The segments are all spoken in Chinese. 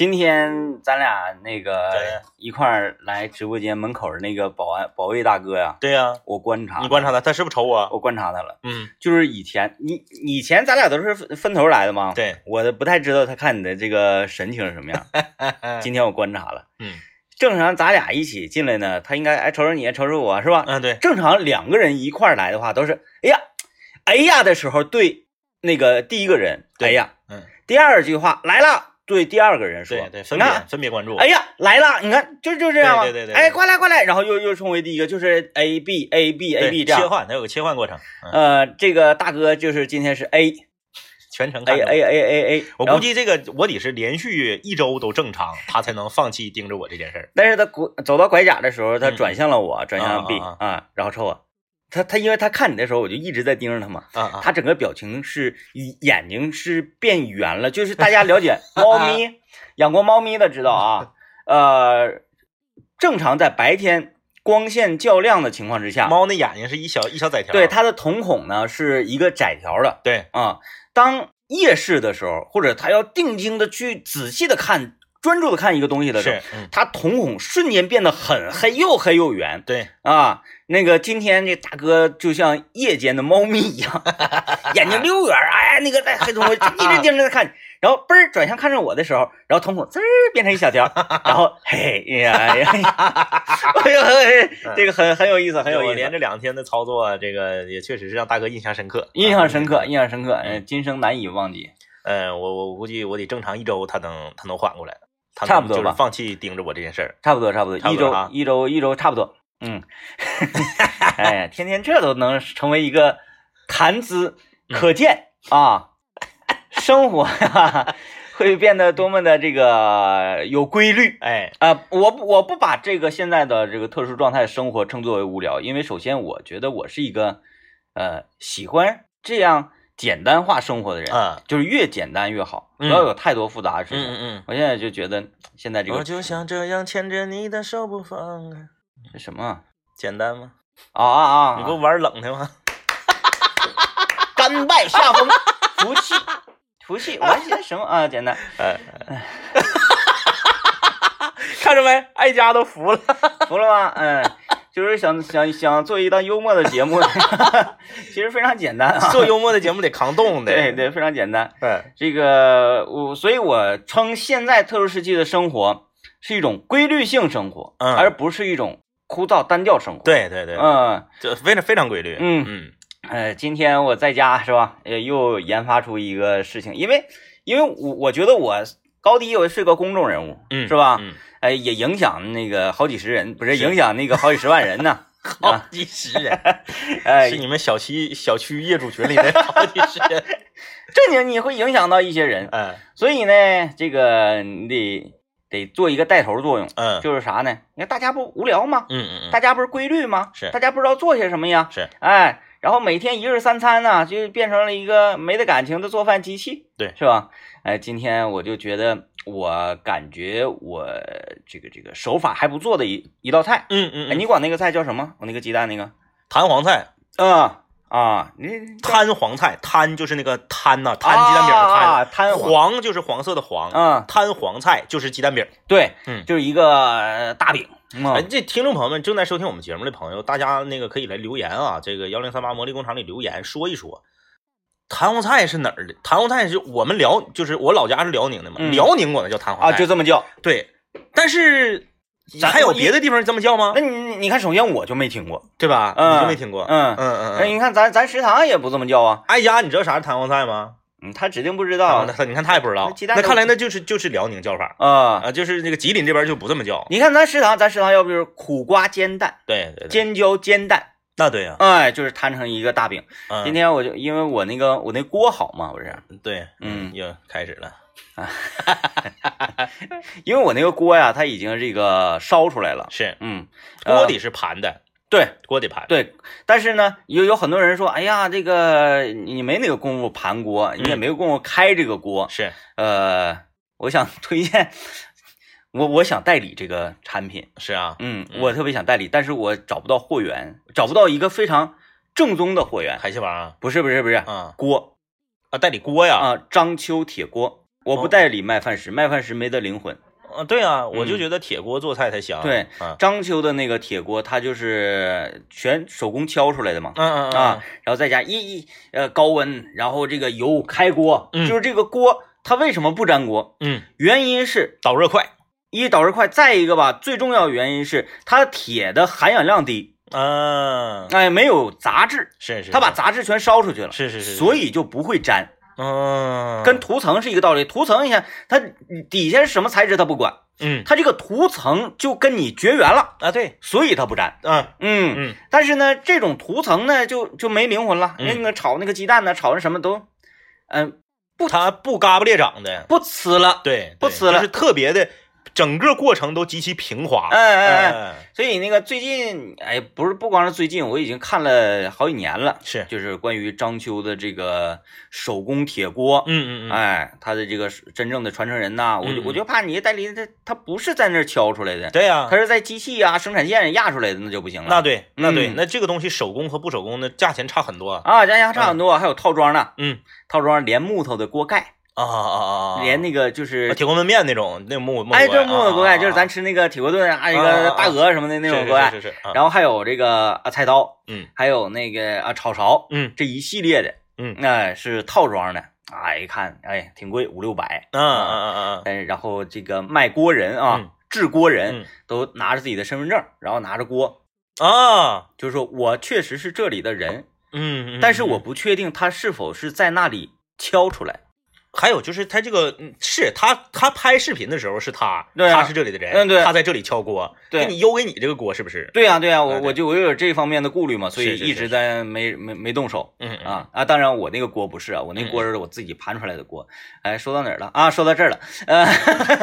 今天咱俩那个对。一块儿来直播间门口的那个保安保卫大哥呀，对呀、我观察，你观察他，他。是不是瞅我？我观察他了，嗯，就是以前你以前咱俩都是分分头来的嘛，对，我不太知道他看你的这个神情是什么样。今天我观察了，嗯。正常咱俩一起进来呢，他应该哎瞅瞅你，瞅瞅我是吧？嗯，对，正常两个人一块儿来的话，都是哎呀，哎呀的时候对那个第一个人，对。哎呀，嗯，第二句话来了，对第二个人说，对对，分看，分别关注。哎呀来了，你看就就这样嘛，对对对对哎，快来过来，然后又又冲回第一个，就是 A B A B A B 这样，切换，它有个切换过程。嗯，呃，这个大哥就是今天是 A 全程 A A A A A，我估计这个我得是连续一周都正常，他才能放弃盯着我这件事儿。但是他拐走到拐角的时候，他嗯。转向了我，转向了 B 啊。啊，然后瞅我，他他因为他看你的时候，我就一直在盯着他嘛，啊啊，他整个表情是眼睛是变圆了，就是大家了解 猫咪养过猫咪的知道啊，呃，正常在白天光线较亮的情况之下，猫那眼睛是一小一小窄条。对它的瞳孔呢是一个窄条的对，啊。当夜视的时候，或者它要定睛的去仔细的看、专注的看一个东西的时候是，，嗯，它瞳孔瞬间变得很黑，又黑又圆对，啊。那个今天这大哥就像夜间的猫咪一样，眼睛溜圆儿，哎，那个在黑瞳孔一直盯着他看，然后嘣儿转向看着我的时候，然后瞳孔滋儿变成一小条，然后嘿哎呀哎呀，哎呦嘿这个很很有意思，很有意思，我连着两天的操作，这个也确实是让大哥印象深刻，印象深刻，啊印象深刻，嗯，今生难以忘记。呃，我我估计我得正常一周，他能他能缓过来，他差不多吧放弃盯着我这件事儿。差不多，差不多，一周一周一周差不多。嗯，哎呀，天天这都能成为一个谈资，嗯可见啊，生活呀会变得多么的这个有规律哎，啊！我不我不把这个现在的这个特殊状态生活称作为无聊，因为首先我觉得我是一个呃喜欢这样简单化生活的人，嗯就是越简单越好，不嗯要有太多复杂的事情。嗯嗯我现在就觉得现在这个，我就想这样牵着你的手不放开，这什么啊？简单吗？啊啊啊！你不玩冷的吗？甘拜下风，服气，服气，玩些什么啊？简单，哎，看着没，爱家都服了。服了吗？嗯，就是想想想做一档幽默的节目，其实非常简单啊。做幽默的节目得扛冻的。对，对，非常简单。对，这个我，所以我称现在特殊时期的生活是一种规律性生活，嗯而不是一种枯燥单调生活。，对对对，嗯，这非常非常规律。嗯嗯呃，今天我在家是吧？呃，又研发出一个事情，因为因为我我觉得我高低我是个公众人物，嗯，是吧？嗯，哎，也影响那个好几十人，不是是影响那个好几十万人呢。好几十人，哎是，你们小区小区业主群里的好几十人。正经你会影响到一些人，嗯所以呢，这个你得得做一个带头作用，嗯就是啥呢？你看大家不无聊吗？嗯嗯嗯，大家不是规律吗？是大家不知道做些什么呀？是哎，然后每天一日三餐呢，就变成了一个没得感情的做饭机器，对是吧？哎，今天我就觉得，我感觉我这个这个手法还不错的一一道菜。哎，嗯嗯哎，你管那个菜叫什么？我那个鸡蛋那个，弹簧菜，啊啊，你摊黄菜，摊就是那个摊呐，摊鸡蛋饼的啊摊，摊黄黄就是黄色的黄，啊，摊黄菜就是鸡蛋饼。对，嗯就是一个呃大饼。嗯哎，这听众朋友们正在收听我们节目的朋友，大家那个可以来留言啊，这个幺零三八魔力工厂里留言说一说，弹簧菜是哪儿的？弹簧菜是我们辽，就是我老家是辽宁的嘛，嗯辽宁管它叫弹簧啊，菜，就这么叫。对。但是咱还有别的地方这么叫吗那？你你你看，首先我就没听过，对吧？嗯你就没听过？嗯嗯嗯嗯。那你看咱咱食堂也不这么叫啊，哀家，你知道啥是弹簧菜吗？嗯，他指定不知啊，道那他你看他也不知道那看来那就是就是辽宁叫法啊。啊，就是那个吉林这边就不这么叫。你看咱食堂，咱食堂要不就是苦瓜煎蛋、对对对，尖椒煎蛋，那对呀，哎，就是摊成一个大饼。嗯今天我就因为我那个我那锅好嘛，不是，对，嗯又开始了。因为我那个锅呀，它已经这个烧出来了。是嗯，锅底是盘的，对锅底盘。对，但是呢，有有很多人说，哎呀，这个你没那个功夫盘锅，你也嗯没有功夫开这个锅。是呃，我想推荐，我我想代理这个产品，是啊，嗯，嗯我特别想代理，但是我找不到货源，找不到一个非常正宗的货源。海蟹王啊不是不是不是，啊锅啊，代理锅呀，啊，章丘铁锅，我不代理麦饭石，麦饭石没得灵魂。啊，对啊，我就嗯觉得铁锅做菜才香。对啊，章丘的那个铁锅，它就是全手工敲出来的嘛。嗯嗯嗯啊，然后再加一一呃高温，然后这个油开锅，嗯就是这个锅它为什么不粘锅？嗯，原因是导热快。一导热快，再一个吧，最重要的原因是它铁的含氧量低，嗯，哎，没有杂质，是是，它把杂质全烧出去了，是是是，所以就不会粘，嗯，跟涂层是一个道理。涂层你看它底下是什么材质它不管，嗯它这个涂层就跟你绝缘了，啊对，所以它不粘。嗯嗯，嗯但是呢，这种涂层呢就就没灵魂了，嗯那个炒那个鸡蛋呢，炒的什么都，嗯、它不嘎巴裂掌的，不呲了。对，对不呲了就是特别的，整个过程都极其平滑。哎哎哎，哎，所以那个最近，哎，不是不光是最近，我已经看了好几年了，是，就是关于章丘的这个手工铁锅，嗯嗯嗯，哎，他的这个真正的传承人呐，我就我就怕你代理他他不是在那儿敲出来的，对呀他，是在机器啊生产线压出来的，那就不行了。那对那对，嗯。那这个东西手工和不手工的价钱差很多啊。啊，价钱差很多，还有套装呢，嗯。套装连木头的锅盖，啊啊啊啊，连那个就是铁锅焖面那种那木木哎，锅对木头锅盖，啊就是咱吃那个铁锅炖啊，那啊啊个大鹅什么的那种是锅盖，然后还有这个啊菜刀，嗯。还有那个啊炒勺，嗯。这一系列的，嗯。那是套装的，哎一看哎挺贵，五六百，嗯嗯嗯嗯哎然后这个卖锅人啊嗯，制锅人嗯。都拿着自己的身份证，然后拿着锅，嗯啊，就是说我确实是这里的人，嗯，嗯但是我嗯不确定他是否是在那里敲出来。还有就是他这个嗯是他他拍视频的时候是他，对啊他是这里的人，嗯对他在这里敲锅，对给你邮给你这个锅是不是？对呀、对呀、我我就我有这方面的顾虑嘛，所以一直在没没没动手。嗯嗯啊啊！当然，我那个锅不是啊，我那嗯锅是我自己盘出来的锅。哎，说到哪儿了啊？说到这儿了，呃，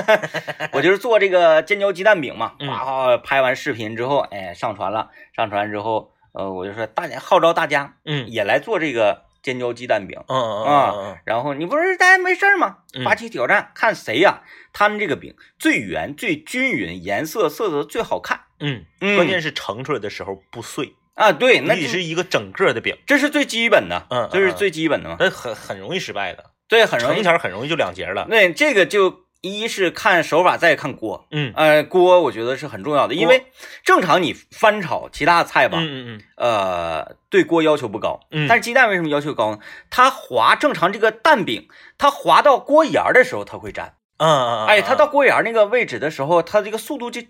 我就是做这个尖椒鸡蛋饼嘛，嗯哗哗拍完视频之后，哎，上传了，上传之后，呃，我就说大家号召大家嗯也来做这个尖椒鸡蛋饼。嗯嗯啊嗯然后你不是大家没事儿吗嗯？发起挑战，看谁呀、他们这个饼最圆、最均匀，颜色色泽最好看。嗯，嗯，关键是盛出来的时候不碎，啊，对，那你得是一个整个的饼，这是最基本的，嗯嗯这是最基本的嘛。那很很容易失败的，对，很容易成条很容易就两截了。对，这个就一是看手法，再看锅。嗯呃，锅我觉得是很重要的，因为正常你翻炒其他的菜吧，嗯嗯呃，对锅要求不高，嗯但是鸡蛋为什么要求高呢？它滑，正常这个蛋饼，它滑到锅沿儿的时候它会粘，嗯嗯，哎，它到锅沿儿那个位置的时候，它这个速度就，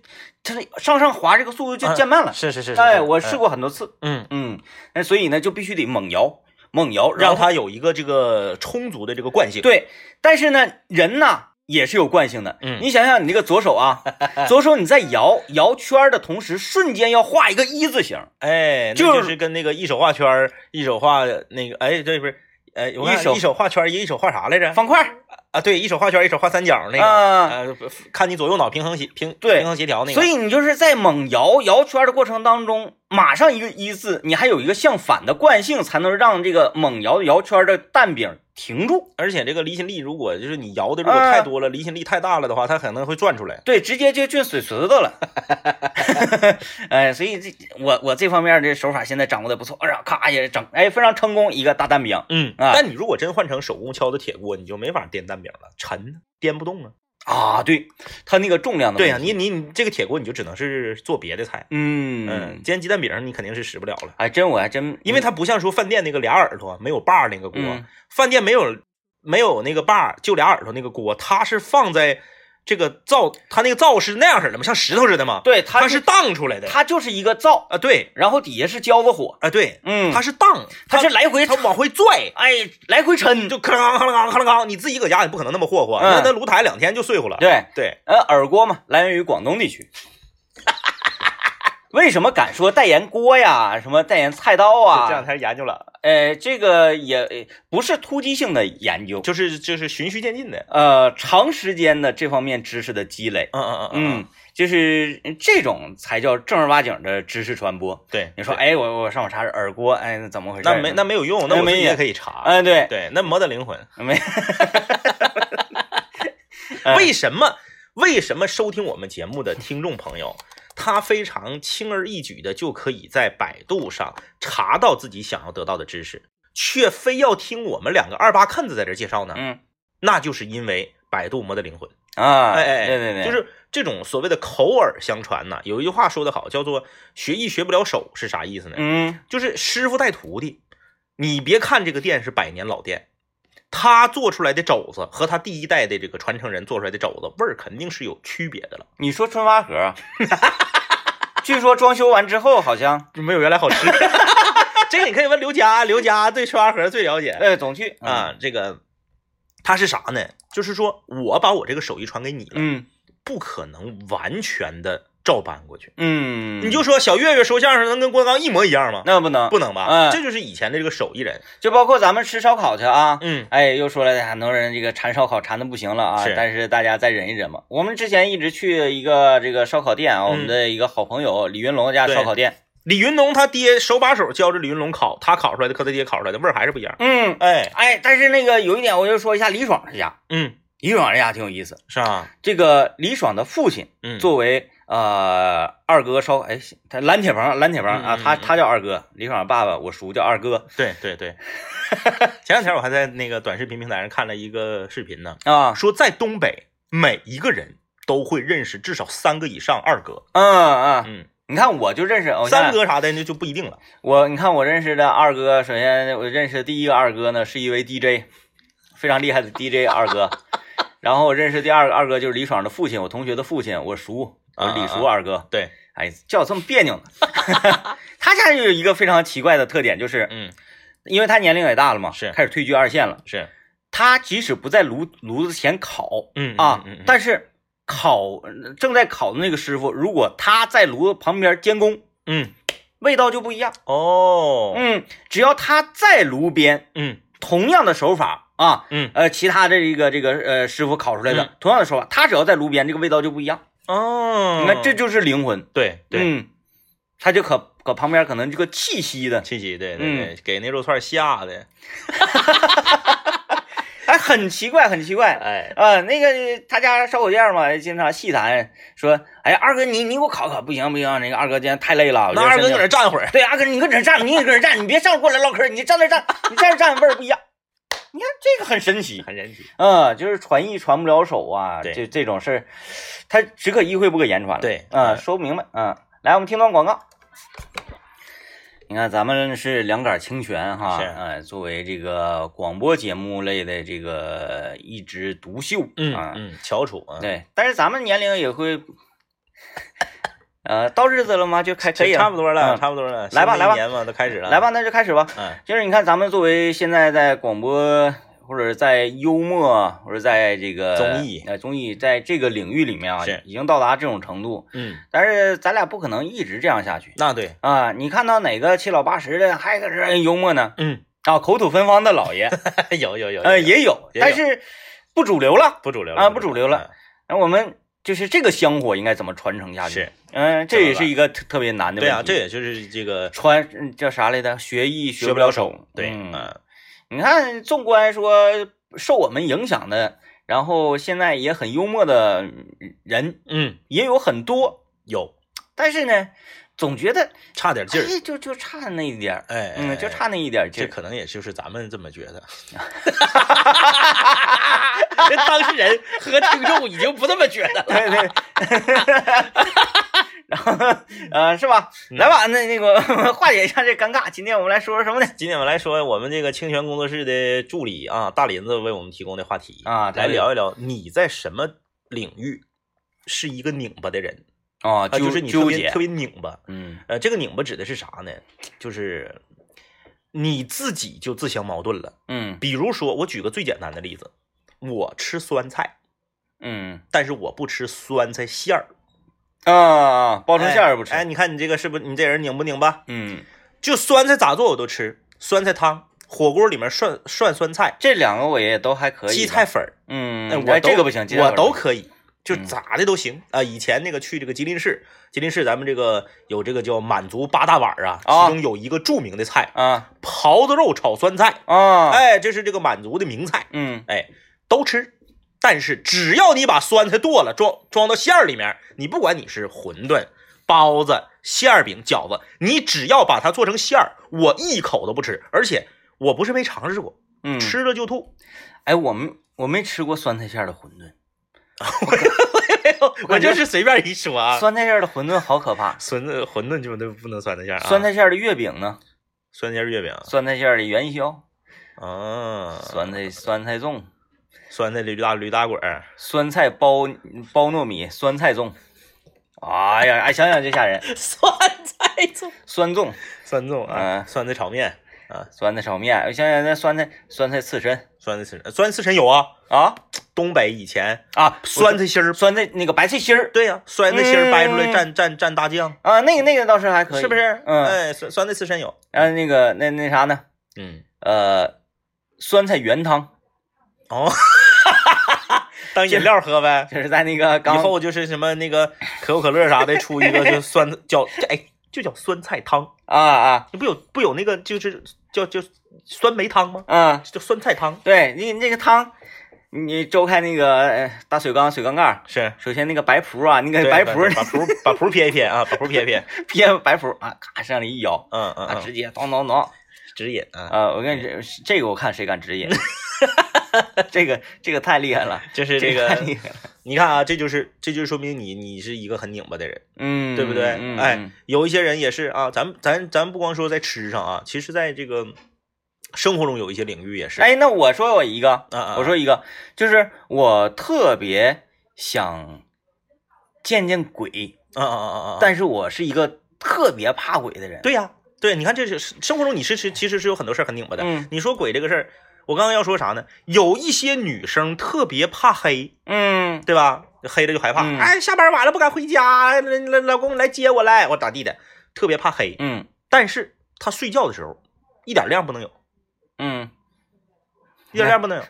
它上上滑这个速度就渐慢了。是是是，哎，我试，过很多次，嗯，嗯，那所以呢就必须得猛摇，猛摇，让它有一个这个充足的这个惯性。，对，但是呢，人呐也是有惯性的。嗯你想想，你那个左手啊，左手你在摇摇圈儿的同时，瞬间要画一个一字形。哎，那就是就是跟那个一手画圈儿，一手画那个，哎，这，不是，哎，我一手一手画圈儿，一手画啥来着？方块儿啊，对，一手画圈儿，一手画三角那个，啊呃，看你左右脑平衡协平对平衡协调那个。所以你就是在猛摇摇圈儿的过程当中，马上一个一字，你还有一个相反的惯性，才能让这个猛摇摇圈儿的蛋饼停住。而且这个离心力，如果就是你摇的如果啊太多了，离心力太大了的话，它可能会转出来。对，直接就进水池子了。哎，所以这我我这方面的手法现在掌握的不错，哎呀，咔也整，哎，非常成功一个大蛋饼嗯，啊但你如果真换成手工敲的铁锅，你就没法颠蛋饼了，沉，颠不动啊。啊，对，它那个重量的对呀、你你你这个铁锅你就只能是做别的菜。嗯嗯，煎鸡蛋饼你肯定是使不了了，哎真我还真因为它不像说饭店那个俩耳朵没有把儿那个锅，嗯饭店没有没有那个把儿，就俩耳朵那个锅，它是放在这个灶，它那个灶是那样式的吗，像石头似的吗，对它它是荡出来的。它就是一个灶，啊，对然后底下是焦子火，啊对，嗯，它是荡，它是来回它往回拽，哎来回抻，就咔啷咔啷咔啷咔啷，你自己搁家也不可能那么霍霍，嗯那那炉台两天就碎乎了。对，对，呃耳锅嘛，来源于广东地区。为什么敢说代言锅呀？什么代言菜刀啊？这两天研究了，呃，这个也呃不是突击性的研究，就是就是循序渐进的。呃，长时间的这方面知识的积累，嗯嗯嗯嗯，就是这种才叫正儿八经的知识传播。对，你说，对，哎，我我上网查查耳锅，哎，那怎么回事？那没那没有用，那我自己也可以查。哎，对，对，那没得灵魂。没，哎 为什么？为什么收听我们节目的听众朋友，他非常轻而易举的就可以在百度上查到自己想要得到的知识，却非要听我们两个二八看子在这介绍呢？嗯那就是因为百百度磨的灵魂。啊，哎哎，对对对，就是这种所谓的口耳相传呐。有一句话说得好，叫做“学艺学不了手”，是啥意思呢？嗯就是师傅带徒弟。你别看这个店是百年老店，他做出来的肘子和他第一代的这个传承人做出来的肘子味儿肯定是有区别的了，你说春发盒，据说装修完之后好像，就没有原来好吃。这个你可以问刘佳，刘佳对春花盒最了解哎，总去，啊。这个他是啥呢？就是说我把我这个手艺传给你了，嗯不可能完全的照搬过去。嗯，你就说小岳岳说相声能跟郭德纲一模一样吗？那不能，不能吧？嗯这就是以前的这个手艺人。就包括咱们吃烧烤去啊，嗯哎，又说了很多人这个馋烧烤馋的不行了啊，是但是大家再忍一忍嘛。我们之前一直去一个这个烧烤店啊，我们的一个好朋友李云龙家烧烤店，李云龙他爹手把手教着李云龙烤，他烤出来的和他爹烤出来的味儿还是不一样。嗯，哎，哎，但是那个有一点我就说一下李爽这家，嗯，李爽这家挺有意思。是吧？这个李爽的父亲嗯，作为呃二哥烧，哎，他蓝铁鹏，蓝铁鹏啊，他他叫二哥，李爽爸爸，我叔叫二哥对对对。前两天我还在那个短视频平台上看了一个视频呢，啊，说在东北每一个人都会认识至少三个以上二哥。嗯嗯，嗯，你看我就认识，我三哥啥的那就不一定了。我你看我认识的二哥，首先我认识的第一个二哥呢是一位 DJ，非常厉害的 DJ 二哥。然后我认识第二个二哥就是李爽的父亲，我同学的父亲，我叔，我李叔二哥。对，哎，叫我这么别扭呢。他家就有一个非常奇怪的特点，就是嗯，因为他年龄也大了嘛，是开始退居二线了。是，他即使不在炉炉子前烤嗯啊，但是烤正在烤的那个师傅，如果他在炉子旁边监工，嗯，味道就不一样。哦，嗯，只要他在炉边，嗯同样的手法啊，嗯，呃，其他的这个这个呃师傅烤出来的、嗯同样的手法，他只要在炉边，这个味道就不一样。哦，你看，这就是灵魂。对对，嗯，他就可搁旁边可能这个气息的，气息，对对嗯。对，给那肉串吓的，哎，很奇怪，很奇怪。哎，啊，那个他家烧烤店嘛，经常细谈说，哎呀，二哥你你给我烤烤，不行不行，那个二哥今天太累了，我那二哥搁觉得身体那站会儿，对，二哥你搁这站，你也搁这站，你别上过来唠嗑，你站那站，你站那站 味儿不一样。你看这个很神奇，很神奇。嗯，就是传艺传不了手啊，这这种事儿，他只可意会不可言传了。对啊、嗯说不明白。嗯，来，我们听段广告。你看，咱们是两杆清泉哈，是哎，作为这个广播节目类的这个一枝独秀，嗯啊，嗯，翘楚啊，对，但是咱们年龄也会，呃，到日子了吗？就开可以了差不多了，嗯差不多了，来吧来吧一年嘛，都开始了，来吧，，那就开始吧。嗯就是你看，咱们作为现在在广播或者在幽默或者在这个综艺呃综艺在这个领域里面啊是，已经到达这种程度，嗯，但是咱俩不可能一直这样下去那对，啊！你看到哪个七老八十的还搁这幽默呢？嗯，啊，口吐芬芳的老爷，有有有，呃，也有，也有但是不主流了。不主流了啊不主流了，那我们就是这个香火应该怎么传承下去？是，嗯，这也是一个特特别难的问题。对啊，这也就是这个传嗯叫啥来着？学艺学不了不手手，，对，嗯嗯，你看，纵观说受我们影响的，然后现在也很幽默的人嗯，也有很多，有但是呢，总觉得差点劲儿，哎，就就差那一点儿，哎，就差那一点儿劲这。可能也就是咱们这么觉得，这当事人和听众已经不这么觉得了。对对，然后呃，是吧？嗯来吧，那那个化解一下这尴尬。今天我们来说说什么呢？今天我们来说我们这个清泉工作室的助理啊，大林子为我们提供的话题啊对来聊一聊你在什么领域是一个拧巴的人哦，啊，纠就是你特别特，别拧巴。嗯呃，这个拧巴指的是啥呢？就是你自己就自相矛盾了。嗯比如说，我举个最简单的例子，我吃酸菜，嗯但是我不吃酸菜馅儿，啊，包成馅儿不吃哎，哎，你看你这个是不是你这人拧不拧巴？嗯，就酸菜咋做我都吃，酸菜汤、火锅里面涮涮酸菜、这两个我也都还可以吧。荠菜粉儿，嗯，哎，我这个不行，我都可以，就嗯咋的都行啊。以前那个去这个吉林市，吉林市咱们这个有这个叫满族八大碗啊，啊其中有一个著名的菜啊狍子肉炒酸菜，啊，哎，这是这个满族的名菜，嗯哎，都吃。但是只要你把酸菜剁了，装装到馅儿里面，你不管你是馄饨、包子、馅儿饼、饺子，你只要把它做成馅儿，我一口都不吃。而且我不是没尝试过，嗯，吃了就吐。哎，我们我没吃过酸菜馅儿的馄饨，我就是随便一说啊。酸菜馅儿的馄饨好可怕。酸菜馄饨就都不能酸菜馅儿啊。酸菜馅儿的月饼呢？酸菜馅月饼，酸菜馅儿的元宵，啊，酸菜酸菜粽，酸菜驴大驴打滚儿，酸菜包包糯米，酸菜粽。哎呀，哎，想想就吓人。酸菜粽，酸粽，酸粽啊，嗯酸菜炒面啊，酸菜炒面，我想想那酸菜酸菜刺身酸菜刺身，酸菜刺身有啊，啊 东北以前啊，酸菜心儿，酸菜那个白菜心儿对呀，酸菜心儿掰出来嗯蘸蘸蘸大酱，啊，那个那个倒是还可以，是不？是？嗯哎，酸酸菜刺身有，然后那个那那啥呢？嗯，呃，酸菜原汤，哦，当饮料喝呗。就是在那个以后就是什么那个可口可乐啥的，出一个就酸叫哎就叫酸菜汤，啊啊。不有不有那个就是叫叫酸梅汤吗？啊，叫酸菜汤。对你那个汤，你周开那个呃大水缸水缸盖儿，是。首先那个白蒲啊，那个白蒲把蒲把蒲撇一撇啊，把蒲撇一撇，撇白蒲啊，咔上里一咬啊，嗯嗯嗯，直接咚咚咚。直饮啊，啊，我跟你这这个我看谁敢直饮，这个这个太厉害了，就是这个，你看啊，这就是这就说明你你是一个很拧巴的人，嗯，对不对？嗯哎嗯，有一些人也是啊，咱咱咱不光说在吃上啊，其实在这个生活中有一些领域也是，哎，那我说我一个，我说一个，就是我特别想见见鬼，啊啊啊啊啊，但是我是一个特别怕鬼的人。对呀，对，你看这是生活中你是是其实是有很多事儿很拧巴的。嗯你说鬼这个事儿，我刚刚要说啥呢？有一些女生特别怕黑，嗯对吧？黑了就害怕，嗯哎，下班晚了不敢回家，老老老公来接我来，我咋地的？特别怕黑，嗯但是她睡觉的时候一点亮不能有，嗯，一点亮不能有，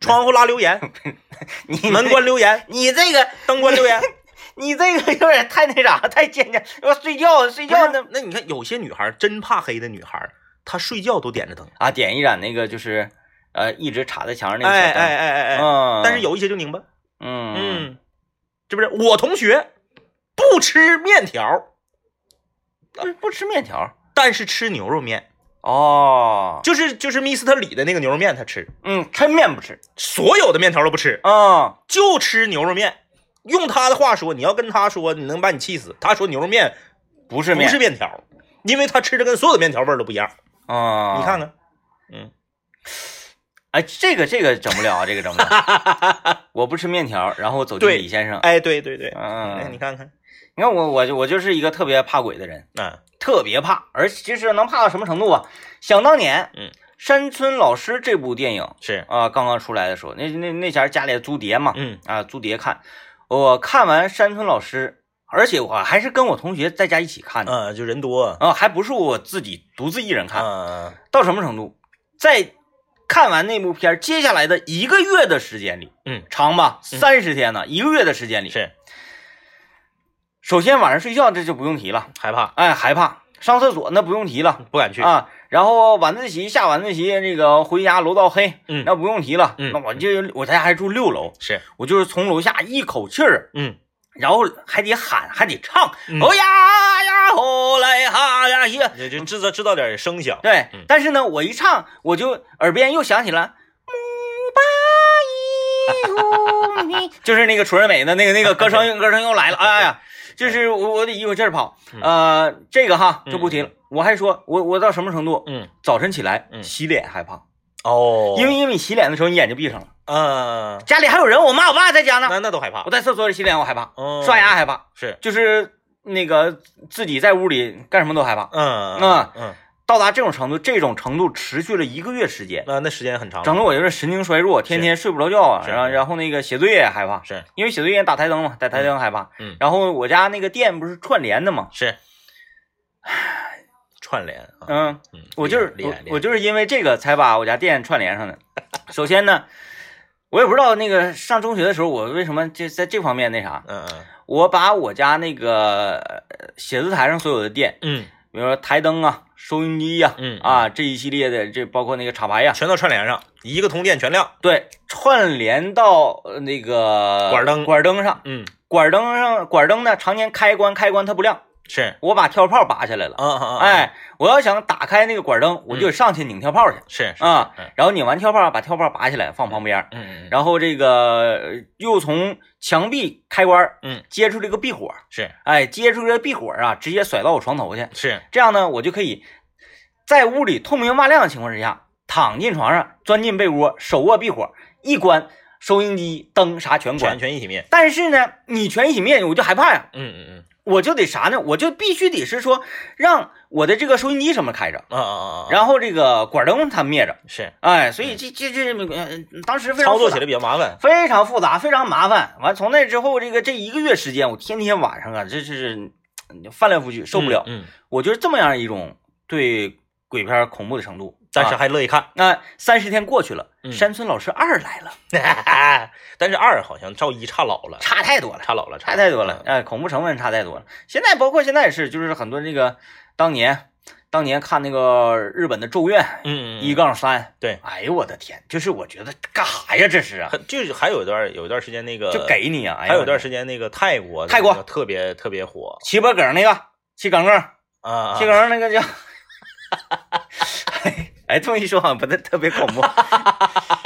窗户拉留言，你门关留言，你这个灯关留言。你这个有点太那啥，太坚强。我睡觉睡觉呢那你看有些女孩真怕黑的女孩，她睡觉都点着灯，啊，点一盏那个就是呃一直插在墙上那个哎。哎哎哎哎，嗯，但是有一些就拧巴，嗯嗯，是不是？我同学不吃面条，不不吃面条但是吃牛肉面，哦，就是就是密斯特里的那个牛肉面，他吃，嗯，抻面不吃所有的面条都不吃，啊，就吃牛肉面。用他的话说，你要跟他说，你能把你气死。他说牛肉面不不是面是面条，因为他吃的跟所有的面条味儿都不一样。啊，你看，看，哎，这个这个整不了啊，这个整不了。我不吃面条，然后我走进李先生。哎，对对对，嗯哎，你看看，你看我我就我就是一个特别怕鬼的人，嗯，特别怕，而其实能怕到什么程度啊？想当年，嗯，山村老师这部电影是，啊，刚刚出来的时候，那那那前家里租碟嘛，嗯啊，租碟看。我看完山村老师，而且我还是跟我同学在家一起看的，嗯，就人多，啊，还不是我自己独自一人看。嗯，到什么程度？在看完那部片儿，接下来的一个月的时间里，嗯，长吧，三十天呢，一个月的时间里，是。首先晚上睡觉这就不用提了，害怕，哎，害怕。上厕所那不用提了。不敢去，啊，然后晚自习下晚自习，那个回家楼道黑，嗯。那不用提了。嗯。那我就我在家还住六楼，是，我就是从楼下一口气儿，嗯，然后还得喊，还得唱，嗯。哦呀呀，吼来哈呀呀，就就制造制造点声响，对嗯，但是呢，我一唱，我就耳边又响起了“木巴伊呼米”，就是那个楚人美的那个那个歌声，歌声又来了。哎呀，就是我我得一口气儿跑。呃，这个哈就不提了。我还说，我我到什么程度？嗯，早晨起来嗯。洗脸害怕，哦。因为因为你洗脸的时候你眼睛闭上了，嗯，家里还有人，我妈我爸在家呢，那那都害怕。我，在厕所里洗脸我害怕，嗯刷牙害怕，是，就是那个自己在屋里干什么都害怕。嗯嗯。嗯，到达这种程度，这种程度持续了一个月时间。那那时间很长，整的我就是神经衰弱，天天睡不着觉啊，然后然后那个写作业也害怕，是。因为写作业打台灯嘛，打台灯害怕。嗯然后我家那个电不是串联的嘛，是，串联啊，嗯，嗯，我就是我我就是因为这个才把我家电串联上的。首先呢，我也不知道那个上中学的时候我为什么就在这方面那啥，嗯嗯。我把我家那个呃写字台上所有的电，嗯。比如说台灯啊、收音机呀、嗯啊这一系列的，这包括那个插排呀，全都串联上，一个通电全亮，对，串联到呃那个管灯管灯上。嗯，管灯上管灯呢，常年开关开关它不亮，是，我把跳炮拔下来了。嗯嗯嗯，，哎，我要想打开那个管灯，我就得上去拧跳炮去是是啊嗯。然后拧完跳炮，把跳炮拔起来放旁边儿，嗯嗯，然后这个呃又从墙壁开关嗯接出这个壁火，是哎，接出这个壁火啊，直接甩到我床头去。是，这样呢，我就可以在屋里透明瓦亮的情况之下，躺进床上，钻进被窝，手握壁火，一关，收音机、灯啥全全关。全一起灭。但是呢，你全一起灭，我就害怕呀，嗯嗯嗯，我就得啥呢？我就必须得是说，让我的这个收音机什么开着，啊啊啊啊，然后这个管灯它灭着。是哎，所以这这这呃，当时非常操作起来比较麻烦。非常复杂，非常麻烦。完，从那之后，这个这一个月时间，我天天晚上啊，这是嗯翻来覆去，受不了。嗯，嗯我就是这么样一种对鬼片恐怖的程度。但是啊还乐意看。那三十天过去了，嗯山村老师二来了，但是二好像照一差老了，差太多了，差老了，差太多了。嗯。哎，恐怖成分差太多了。现在包括现在也是，就是很多这个当年当年看那个日本的《咒怨》嗯嗯，一杠三，对哎呦我的天，就是我觉得干啥呀这是啊，很就是还有一段有一段时间那个就给你啊，还有一段时间那个泰国泰国特别特别火七八梗那个七梗梗。啊，七梗那个叫，哎，这么一说好像不太特别恐怖。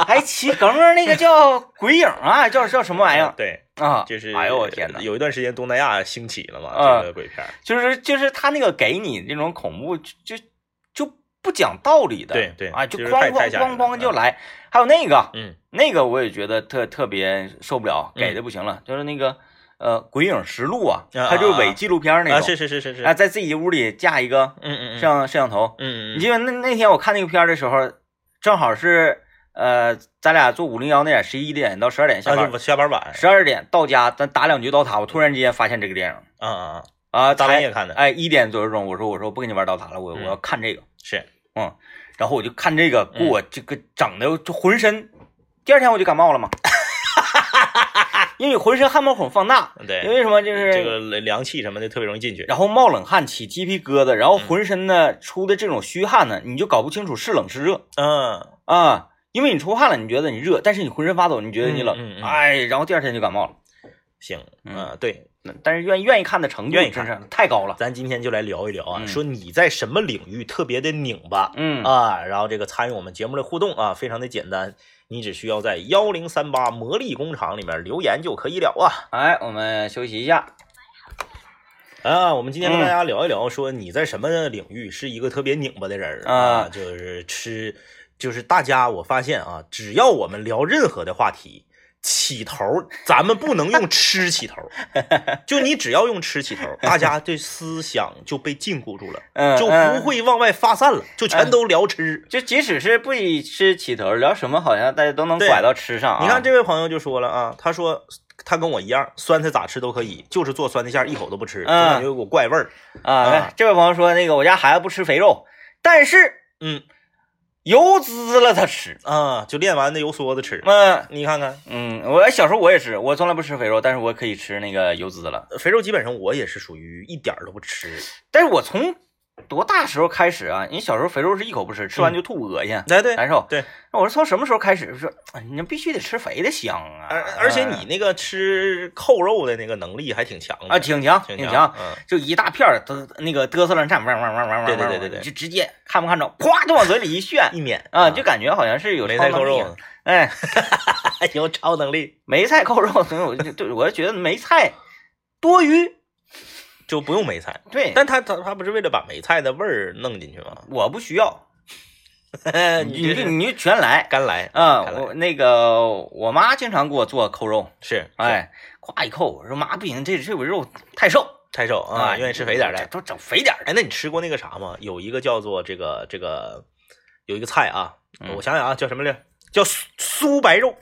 哎，七梗那个叫鬼影啊，叫叫什么玩意儿对，啊？就是哎呦我天哪！有一段时间东南亚兴起了嘛，啊这个鬼片儿，就是就是他那个给你那种恐怖，就就就不讲道理的，对对啊，就就是哐哐哐哐就来。还有那个嗯那个我也觉得特特别受不了，嗯给的不行了，就是那个呃《鬼影实录》啊，啊它就是伪纪录片那啊，种是是是是。是，啊，在自己屋里架一个嗯嗯嗯，摄像摄像头，嗯嗯你记得那那天我看那个片儿的时候，正好是呃，咱俩做五零幺那点，十一点到十二点下啊，班就，下班晚，十二点到家，咱打两局刀塔，我突然之间发现这个电影啊啊啊，啊，大半才夜看的，哎一点左右钟，我说我说不跟你玩刀塔了，我我嗯要看这个，是，嗯然后我就看这个，给嗯我这个整的就浑身，第二天我就感冒了嘛，因为浑身汗毛孔放大，对因，为什么就是这个凉气什么的特别容易进去，然后冒冷汗、起鸡皮疙瘩，然后嗯浑身呢出的这种虚汗呢，你就搞不清楚是冷是热。嗯，啊，因为你出汗了，你觉得你热，但是你浑身发抖，你觉得你冷，嗯嗯嗯哎，然后第二天就感冒了。行，嗯啊，对，但是愿愿意看的程度愿意看太高了。咱今天就来聊一聊啊，嗯说你在什么领域特别的拧巴嗯啊，然后这个参与我们节目的互动啊，非常的简单，你只需要在幺零三八魔力工厂里面留言就可以了啊。哎，我们休息一下。啊，我们今天跟嗯大家聊一聊，说你在什么领域是一个特别拧巴的人儿啊就是吃，就是大家我发现啊，只要我们聊任何的话题，起头咱们不能用 吃起头，就你只要用吃起头，大家这思想就被禁锢住了，就不会往外发散了，就全都聊吃。就即使是不以吃起头，聊什么好像大家都能拐到吃上啊。你看这位朋友就说了啊，他说他跟我一样，酸菜咋吃都可以，就是做酸菜馅一口都不吃，总嗯感觉有股怪味儿。啊啊，这位朋友说那个我家孩子不吃肥肉，但是嗯油滋了他吃。啊，就练完的油梭子吃。嗯你看看，嗯，我小时候我也吃，我从来不吃肥肉，但是我可以吃那个油滋了。肥肉基本上我也是属于一点儿都不吃。但是我从多大时候开始啊？你小时候肥肉是一口不吃，吃完就吐，恶心。哎，对，难受。对，那我是从什么时候开始说，哎你必须得吃肥的香啊？而而且你那个吃扣肉的那个能力还挺强的啊，挺强，挺挺强，嗯，就一大片儿嘚那个嘚瑟乱颤，汪汪汪汪汪，对对对对对就直接看不看着，咵就往嘴里一炫一抿啊，就感觉好像是有梅菜扣肉超能力啊。哎，有超能力，梅菜扣肉，我就对我就觉得梅菜多余。就不用梅菜。对，但他他他不是为了把梅菜的味儿弄进去吗？我不需要，你就你就全来。干来啊，我那个我妈经常给我做扣肉，是，哎，夸一扣，我说妈不行，这这尾肉太瘦太瘦啊，愿意吃肥点的。都整肥点的。哎，那你吃过那个啥吗？有一个叫做这个这个有一个菜啊，嗯我想想啊，叫什么来着？叫酥酥白肉，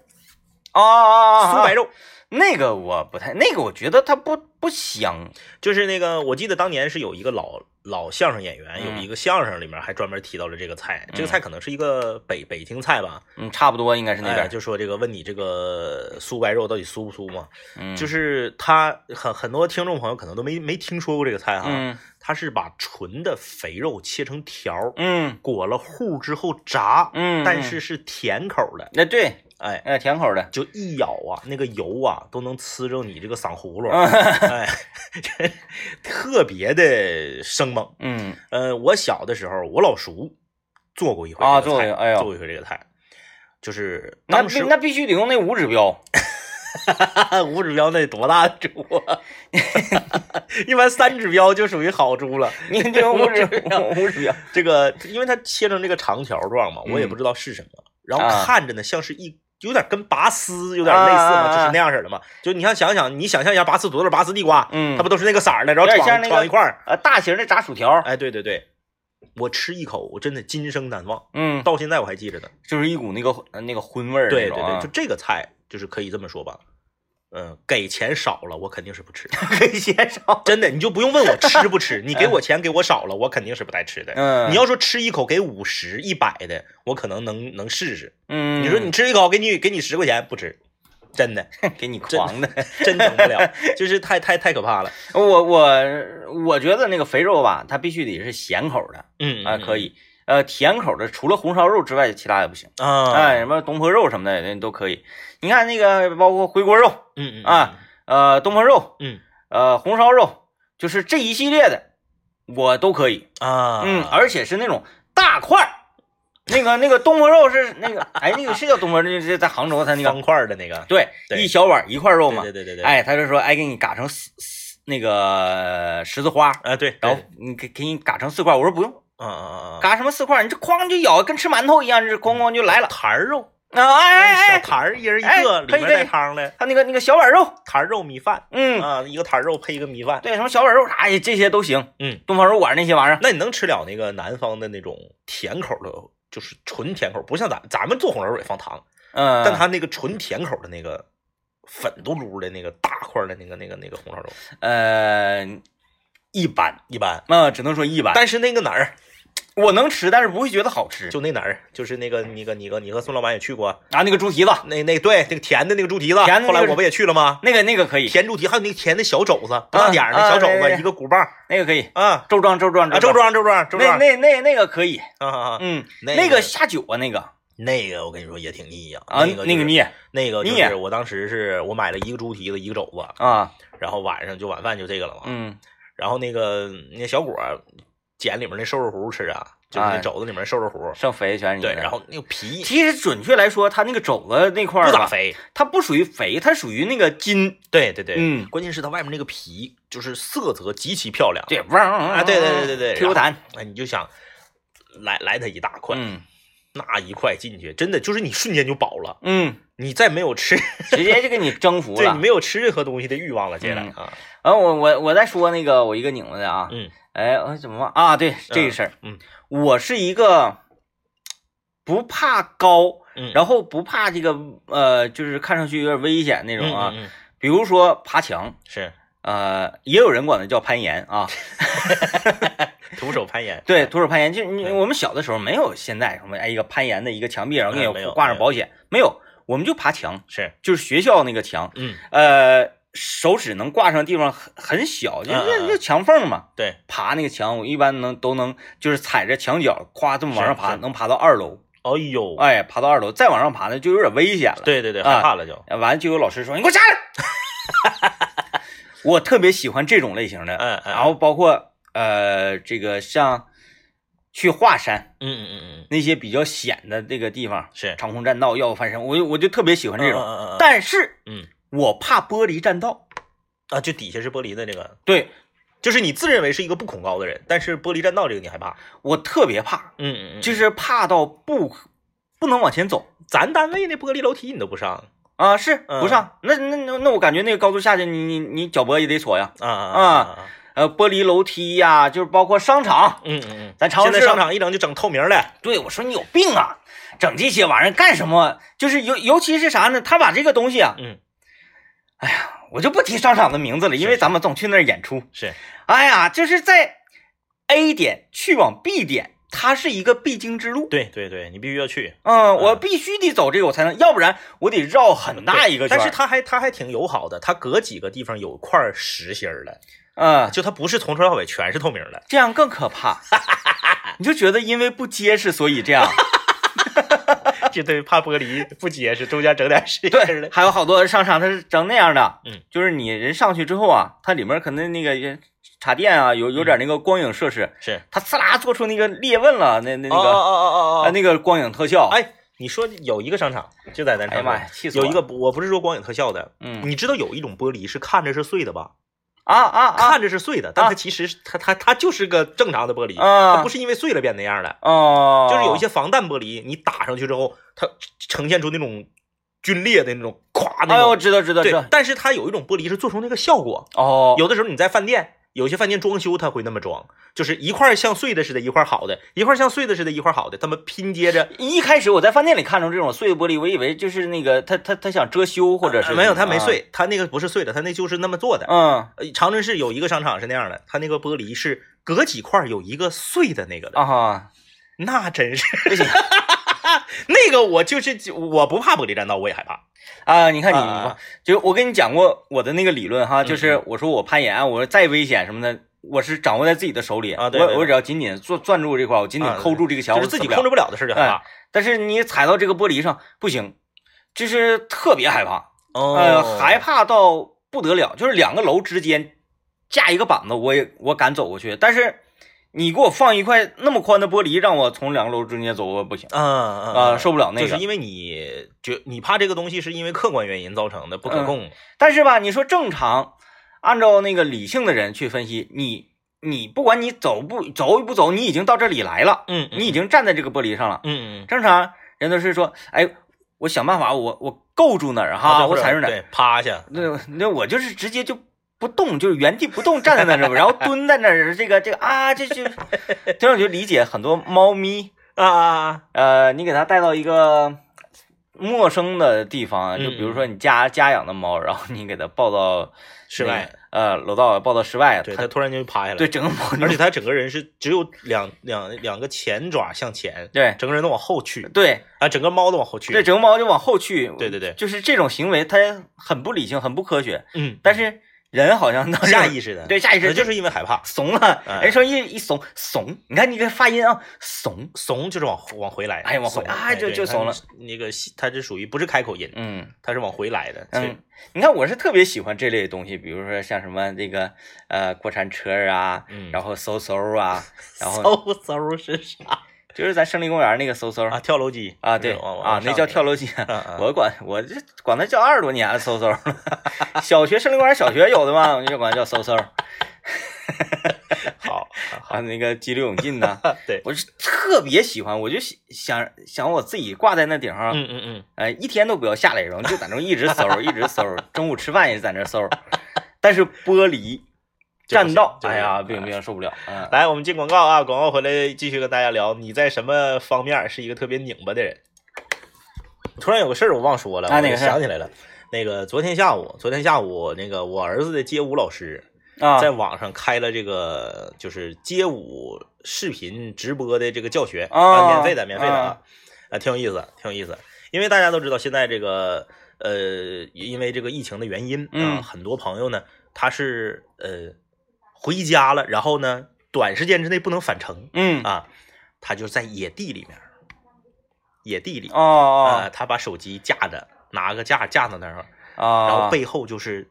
啊啊啊！酥白肉。那个我不太，那个我觉得它不不香。就是那个，我记得当年是有一个老老相声演员，嗯有一个相声里面还专门提到了这个菜。这个嗯菜可能是一个北北京菜吧，嗯，差不多应该是那哎边。就说这个问你这个酥白肉到底酥不酥嘛？嗯，就是他很很多听众朋友可能都没没听说过这个菜哈。嗯它是把纯的肥肉切成条，嗯。裹了糊之后炸，嗯，但是是甜口的，那对，哎，哎，甜口的，就一咬啊，那个油啊都能呲着你这个嗓葫芦，嗯哎，特别的生猛。嗯。呃，我小的时候，我老叔做过一回啊做过哎呦做过一回这个菜，就是那必那必须得用那五指标，五指标那得多大的猪啊？一般三指标就属于好猪了。你得用无指无指标，这个，因为它切成这个长条状嘛，我也嗯不知道是什么，然后啊看着呢像是一。有点跟拔丝有点类似嘛，就是那样式的嘛。就你要，想想，你想象一下拔丝土豆、拔丝地瓜，嗯它不都是那个色儿的，然后闯有点像那一块儿。呃，大型的炸薯条，哎，对对对，我吃一口，我真的今生难忘，嗯，到现在我还记着呢。就是一股那个呃那个荤味儿对对对，就这个菜，就是可以这么说吧，嗯，给钱少了，我肯定是不吃。给钱少，真的，你就不用问我吃不吃，你给我钱给我少了，我肯定是不带吃的。嗯，你要说吃一口给五十、一百的，我可能能能试试。嗯，你说你吃一口给你给你十块钱，不吃，真的 给你狂的，真整不了，就是太太太可怕了。我我我觉得那个肥肉吧，它必须得是咸口的嗯啊，可以。呃，甜口的除了红烧肉之外，其他也不行。啊，哎，什么东坡肉什么的那都可以。你看那个，包括回锅肉，嗯嗯啊，呃，东坡肉，嗯呃，红烧肉，就是这一系列的，我都可以。啊嗯，而且是那种大块儿。那个那个东坡肉是那个，哎，那个是叫东坡，那是在杭州，他那个方块的那个对，对一小碗一块肉嘛。对对对对对，哎，他就说，哎，给你嘎成四四那个十字花，啊对，然后你给给你嘎成四块。我说不用，嗯嗯嗯嗯，嘎什么四块？你这哐就咬，跟吃馒头一样，这咣咣就来了。坛儿肉，啊，哎哎小哎，坛儿一人一哎个，里面带汤的，他那个那个小碗肉，坛儿肉米饭嗯，啊，一个坛儿肉配一个米饭。对，什么小碗肉啥的，这些都行。嗯，东方肉馆那些玩意儿，那你能吃了那个南方的那种甜口的，就是纯甜口，不像咱咱们做红烧肉也放糖，嗯，但它那个纯甜口的那个粉嘟噜的那个大块的那个那个那个红烧肉呃一般，一般，啊，只能说一般。但是那个哪儿？我能吃，但是不会觉得好吃。就那哪儿，就是那个那个你个你和孙老板也去过，啊，那个猪蹄子，那那对那个甜的那个猪蹄子，甜的那个后来我不也去了吗？那个那个可以，甜猪蹄还有那个甜的小肘子，不大点儿的小肘子，一个鼓棒。那个可以，啊。周庄周庄啊，周庄周庄周那庄，那那那那个可以，啊嗯，那那个下酒啊，那个。那个我跟你说也挺腻呀，啊，那个就是那个腻那个就腻是我当时是我买了一个猪蹄子一个肘子，啊，然后晚上就晚饭就这个了嘛，嗯然后那个那小果儿捡里面那瘦肉糊吃啊，就是那哎肘子里面瘦肉糊，剩肥全是你对，的然后那个皮其实准确来说，它那个肘子那块，不咋肥，它不属于肥，它属于那个筋，对对对，嗯，关键是它外面那个皮就是色泽极其漂亮，对，汪啊，对对对对对，，Q 弹，哎，你就想来来它一大块，嗯那一块进去，真的就是你瞬间就饱了，嗯，你再没有吃，直接就给你征服了。对你。没有吃任何东西的欲望了，接下来嗯。啊，然后我我我再说那个我一个拧子的啊，嗯。哎，我怎么忘？啊？对这个事儿，嗯，我是一个不怕高，嗯，然后不怕这个呃，就是看上去有点危险那那种啊，嗯。比如说爬墙，是呃，也有人管它叫攀岩啊 徒手攀岩，对，徒手攀岩，就我们小的时候没有现在什么哎一个攀岩的一个墙壁，然后给你挂上保险，没有，我们就爬墙，是，就是学校那个墙，嗯，呃，手指能挂上的地方很很小，就就就墙缝嘛。对，爬那个墙，我一般能都能就是踩着墙角，咵这么往上爬，能爬到二楼。哎呦，哎，爬到二楼，再往上爬呢就有点危险了。对对对，啊害怕了就，完了就有老师说：“你给我下来。” 我特别喜欢这种类型的，嗯嗯，然后包括呃这个像去华山嗯嗯嗯嗯，那些比较险的这个地方，是。长空栈道、要翻身，我就我就特别喜欢这种。嗯嗯嗯嗯。但是嗯。我怕玻璃栈道。啊，就底下是玻璃的这个，对。就是你自认为是一个不恐高的人，但是玻璃栈道这个你害怕，我特别怕，嗯嗯嗯，就是怕到不不能往前走。咱单位那玻璃楼梯你都不上啊，是嗯不上。那那那那我感觉那个高度下去，你你你脚脖也得锁呀。啊啊啊啊，呃，玻璃楼梯呀，就是包括商场。嗯嗯嗯，咱超市现在商场一整就整透明的，对我说你有病啊，整这些玩意儿干什么？就是尤尤其是啥呢？他把这个东西啊，嗯，哎呀，我就不提商场的名字了，因为咱们总去那儿演出。是，哎呀，就是在 A 点去往 B 点，它是一个必经之路。对对对，你必须要去。嗯，我必须得走这个，我才能，要不然我得绕很大一个圈儿。但是它还它还挺友好的，它隔几个地方有块实心儿的，嗯，就它不是从头到尾全是透明的。这样更可怕。你就觉得因为不结实，所以这样。就对，怕玻璃不结实，中间整点实心儿对，的。还有好多商场它是整那样的，嗯，就是你人上去之后啊，它里面可能那个插电啊，有有点那个光影设施，是它呲啦做出那个裂纹了，那那那哦个、哦哦哦呃哦，那个光影特效，，哎，你说有一个商场就在咱这儿哎呀妈呀，气死！有一个，我不是说光影特效的，嗯你知道有一种玻璃是看着是碎的吧？啊啊啊看着是碎的，但它其实它它它就是个正常的玻璃，啊它不是因为碎了变那样的。哦，就是有一些防弹玻璃，你打上去之后，它呈现出那种皲裂的那种，咵那哎呦，我种。知道知道知道，，对但是它有一种玻璃是做出那个效果。哦，有的时候你在饭店，有些饭店装修他会那么装，就是一块像碎的似的，一块好的，一块像碎的似的，一块好的，他们拼接着。一开始我在饭店里看着这种碎的玻璃，我以为就是那个他他他想遮羞或者是、呃没有，他没啊，碎，他那个不是碎的，他那就是那么做的。嗯呃长春市有一个商场是那样的，他那个玻璃是隔几块有一个碎的那个的，啊哈，那真是不行 那个我就是我不怕玻璃栈道，我也害怕。啊！你看你，啊就我跟你讲过我的那个理论哈，嗯就是我说我攀岩，我说再危险什么的，我是掌握在自己的手里啊对对对。我我只要紧紧攥攥住这块，我紧紧啊抠住这个墙，就是自己控制不了的事儿就害怕。但是你踩到这个玻璃上不行，就是特别害怕，哦。呃，害怕到不得了，就是两个楼之间架一个板子，我也我敢走过去，但是你给我放一块那么宽的玻璃，让我从两个楼中间走，我不行嗯嗯啊、受不了那个。就是因为你觉你怕这个东西是因为客观原因造成的不可嗯控。但是吧，你说正常，按照那个理性的人去分析，你你不管你走不走与不走，你已经到这里来了，嗯你已经站在这个玻璃上了。嗯嗯正常人都是说，哎，我想办法，我我够住哪儿啊哈，我踩住哪儿。对趴下。那那我就是直接就不动，就是原地不动站在那儿，然后蹲在那儿，这个这个啊，这就这样我就理解很多猫咪，啊啊呃，你给它带到一个陌生的地方，就比如说你家家养的猫，然后你给它抱到室外，呃，楼道抱到室外，它突然间就趴下来了。对整个猫，而且它整个人是只有两两两个前爪向前，对整个人都往后去对啊，整个猫都往后去。对，整个猫就往后去，对对对就是这种行为，它很不理性，很不科学，嗯，但是人好像当下意识的，对下意识那就是因为害怕，怂了，哎人说一一怂怂，你看你这发音啊，怂，怂就是往往回来，哎往回怂。啊就就怂了。那个它这属于不是开口音，嗯。它是往回来的。嗯，你看我是特别喜欢这类的东西，比如说像什么这个呃过山车啊，嗯。然后嗖嗖啊，然后 嗖嗖是啥就是咱胜利公园那个嗖嗖啊？跳楼机。啊，对啊，那叫跳。楼机，我管我这管它叫二十多年嗖嗖，小学胜利公园小学有的嘛，我就管它叫嗖嗖，好，好还有那个激流勇进呐，对，我是特别喜欢，我就想想想我自己挂在那顶上，嗯嗯嗯，哎，一天都不要下来，然后就在那一直搜，一直搜，中午吃饭也在那儿搜。但是玻璃这不行栈道，哎呀，行不行不行，受不了。嗯，来，我们进广告啊，广告回来继续跟大家聊，你在什么方面是一个特别拧巴的人？突然有个事儿我忘说了，我想起来了。那个昨天下午，昨天下午那个我儿子的街舞老师啊，在网上开了这个就是街舞视频直播的这个教学啊免费的，免费的啊啊，啊，挺有意思，挺有意思。因为大家都知道现在这个呃，因为这个疫情的原因啊，嗯很多朋友呢他是呃回家了，然后呢短时间之内不能返程嗯，啊，他就在野地里面，野地里哦啊，他把手机架着，拿个架架到那儿，啊。哦，然后背后就是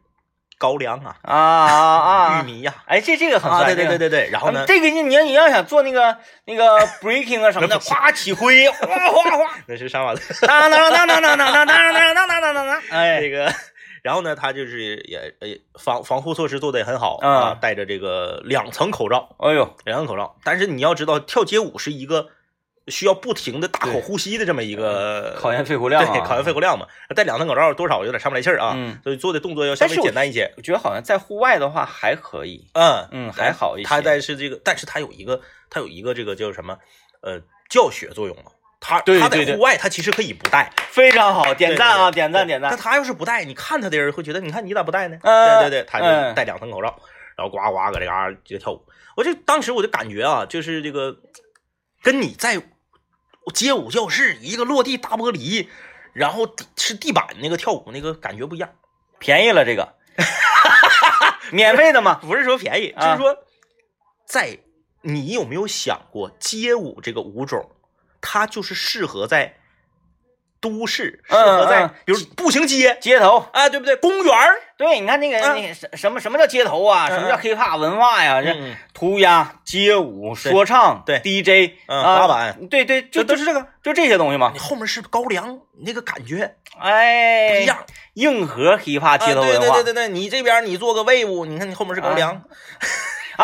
高粱啊、啊啊啊，玉米呀、哎，这这个很啊，帅，对对对对。对对，然后呢，这个你你要你要想做那个那个 breaking 啊什么的，哗起灰，哗哗哗，那是杀马特。当当当当当当当当当当当当当当，哎，那个，然后呢，他就是也也防防护措施做得也很好嗯啊，戴着这个两层口罩，哎呦，两层口罩。但是你要知道，跳街舞是一个需要不停的大口呼吸的这么一个考验肺活量啊，对考验肺活量嘛。戴两层口罩多少有点上不来气儿啊，嗯所以做的动作要稍微简单一些。我觉得好像在户外的话还可以，嗯嗯，还好一些。他在是这个，但是他有一个，他有一个这个叫什么，呃，教学作用嘛。他他在户外，他其实可以不戴，非常好，点赞啊，对点赞点赞。但他要是不戴，你看他的人会觉得，你看你咋不戴呢？嗯对对对，他就嗯戴两层口罩，然后呱呱搁这嘎就跳舞。我就当时我就感觉啊，就是这个跟你在街舞教室一个落地大玻璃，然后是地板那个跳舞那个感觉不一样。便宜了这个，免费的嘛。不是说便宜，就啊是说，在你有没有想过，街舞这个舞种，它就是适合在都市，适嗯合在嗯比如步行街街头，啊，对不对？公园儿，对，你看那个嗯那个什什么什么叫街头啊？嗯什么叫 hiphop 文化呀？这嗯涂鸦、街舞、说唱，对 DJ，滑板，对对，就这都是这个。就这些东西嘛你。后面是高粱，你那个感觉哎，不一样。硬核 hiphop 街头啊对文化对对对对，你这边你做个 wave，你看你后面是高粱，啊，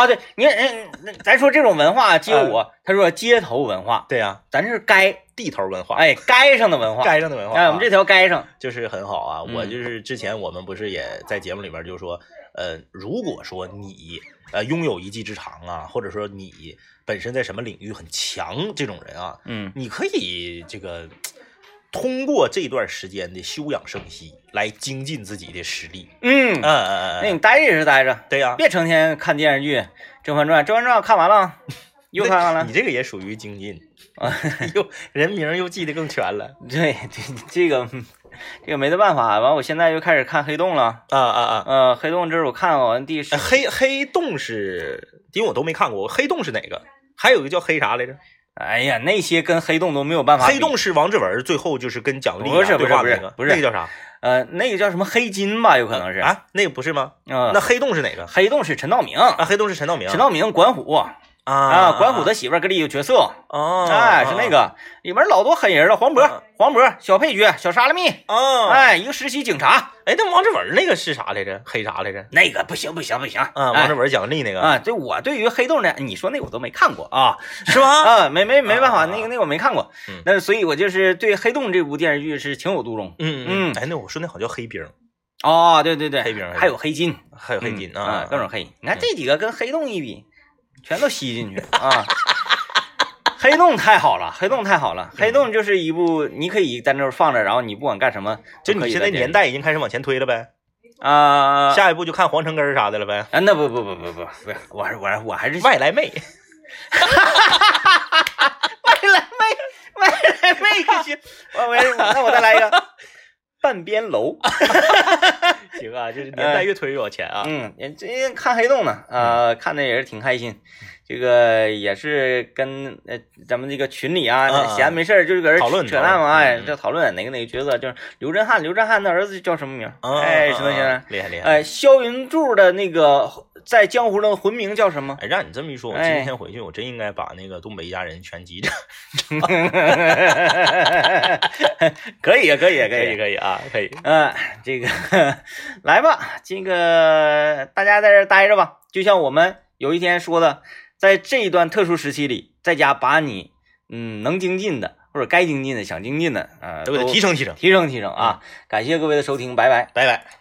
对，你看人，咱说这种文化街舞，他说街头文化，对呀，咱这是街，地头文化，哎，街上的文化，街上的文化，哎，我们这条街上，就是很好啊。嗯。我就是之前我们不是也在节目里边就说，呃，如果说你呃拥有一技之长啊，或者说你本身在什么领域很强这种人啊，嗯。你可以这个通过这段时间的休养生息来精进自己的实力。嗯嗯，嗯嗯，那你待着也是待着，对呀、别成天看电视剧《甄嬛传》，《甄嬛传》我看完了，又看完了你。这个也属于精进啊，又人名又记得更全了对 对，这个嗯这个没得办法。完，我现在又开始看黑洞了。啊啊啊！呃，黑洞这是我看完第黑黑洞是，因为我都没看过，黑洞是哪个？还有一个叫黑啥来着？哎呀，那些跟黑洞都没有办法。黑洞是王志文最后就是跟蒋丽不是不是那个，不是那个叫啥？呃，那个叫什么黑金吧，有可能是。啊，那个不是吗？嗯，那黑洞是哪个？黑洞是陈道明，啊，黑洞是陈道明。陈道明管虎啊啊，管虎的媳妇儿搁里有角色，哦，哎，是那个里面老多狠人了，黄渤啊，黄渤小配角，小沙拉蜜，哦，哎，一个实习警察，哎，那王志文那个是啥来着？黑啥来着？那个不行不行不行啊，哎王志文、奖励那个啊，对我对于黑洞呢，你说那个我都没看过啊是吗？啊，没没没办法，啊那个那个我没看过嗯，那所以我就是对黑洞这部电视剧是情有独钟。嗯嗯哎，那我说那好像叫黑冰，哦，对对对，黑冰还有黑金，还有黑金嗯啊，各种黑。你看这几个跟黑洞一比，全都吸进去啊。黑洞太好了，黑洞太好了，黑洞就是一部你可以在那儿放着，然后你不管干什么，就你现在年代已经开始往前推了呗，啊。下一步就看黄城根儿啥的了呗。啊，那不不不不不不，我还是我还我还是外来妹，外来妹，外来妹可行，我我那我再来一个。半边楼，行啊，就是年代越推越有钱啊。嗯，这看黑洞呢，呃，看的也是挺开心。这个也是跟呃咱们这个群里啊，闲没事儿就是搁这讨论扯淡嘛，这讨论哪个哪个角色，就是刘振汉，刘振汉的儿子叫什么名？嗯哎，嗯石头先生嗯，厉害厉害。哎，萧云柱的那个在江湖上的魂名叫什么？哎，让你这么一说，我哎今天回去我真应该把那个东北一家人全集着。可以啊，可以啊，可以 以可以啊，可以。嗯，这个来吧，这个大家在这儿待着吧，就像我们有一天说的，在这一段特殊时期里，在家把你嗯能精进的或者该精进的、想精进的，呃，都给他提升提升。提升提升啊！感谢各位的收听，拜拜。拜拜。